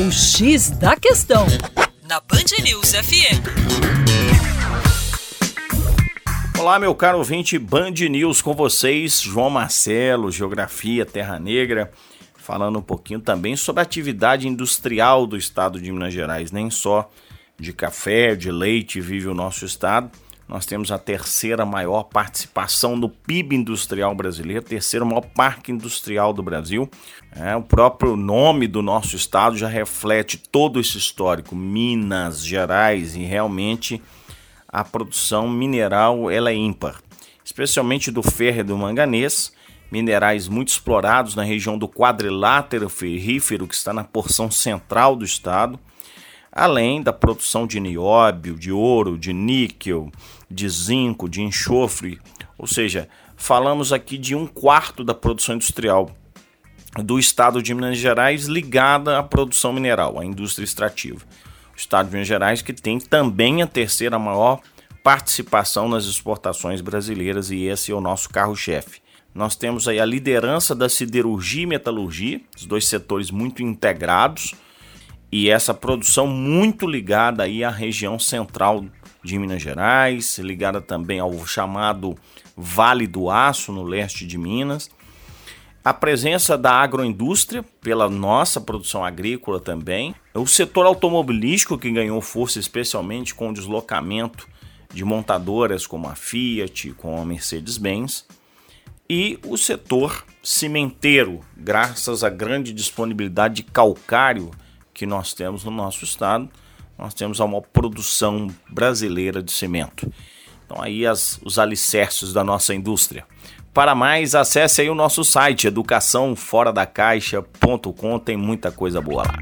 O X da Questão, na Band News FM. Olá, meu caro ouvinte Band News com vocês, João Marcelo, Geografia Terra Negra, falando um pouquinho também sobre a atividade industrial do estado de Minas Gerais, nem só de café, de leite vive o nosso estado. Nós temos a terceira maior participação no PIB industrial brasileiro, terceiro maior parque industrial do Brasil. É, o próprio nome do nosso estado já reflete todo esse histórico, Minas Gerais, e realmente a produção mineral ela é ímpar, especialmente do ferro e do manganês, minerais muito explorados na região do quadrilátero ferrífero que está na porção central do estado além da produção de nióbio, de ouro, de níquel, de zinco, de enxofre, ou seja, falamos aqui de um quarto da produção industrial do estado de Minas Gerais ligada à produção mineral, à indústria extrativa. O estado de Minas Gerais que tem também a terceira maior participação nas exportações brasileiras e esse é o nosso carro-chefe. Nós temos aí a liderança da siderurgia e metalurgia, os dois setores muito integrados, e essa produção muito ligada aí à região central de Minas Gerais, ligada também ao chamado Vale do Aço, no leste de Minas. A presença da agroindústria, pela nossa produção agrícola também. O setor automobilístico, que ganhou força especialmente com o deslocamento de montadoras como a Fiat, como a Mercedes-Benz. E o setor cimenteiro, graças à grande disponibilidade de calcário que nós temos no nosso estado, nós temos uma produção brasileira de cimento. Então aí as, os alicerces da nossa indústria. Para mais, acesse aí o nosso site educaçãoforadacaixa.com, tem muita coisa boa lá.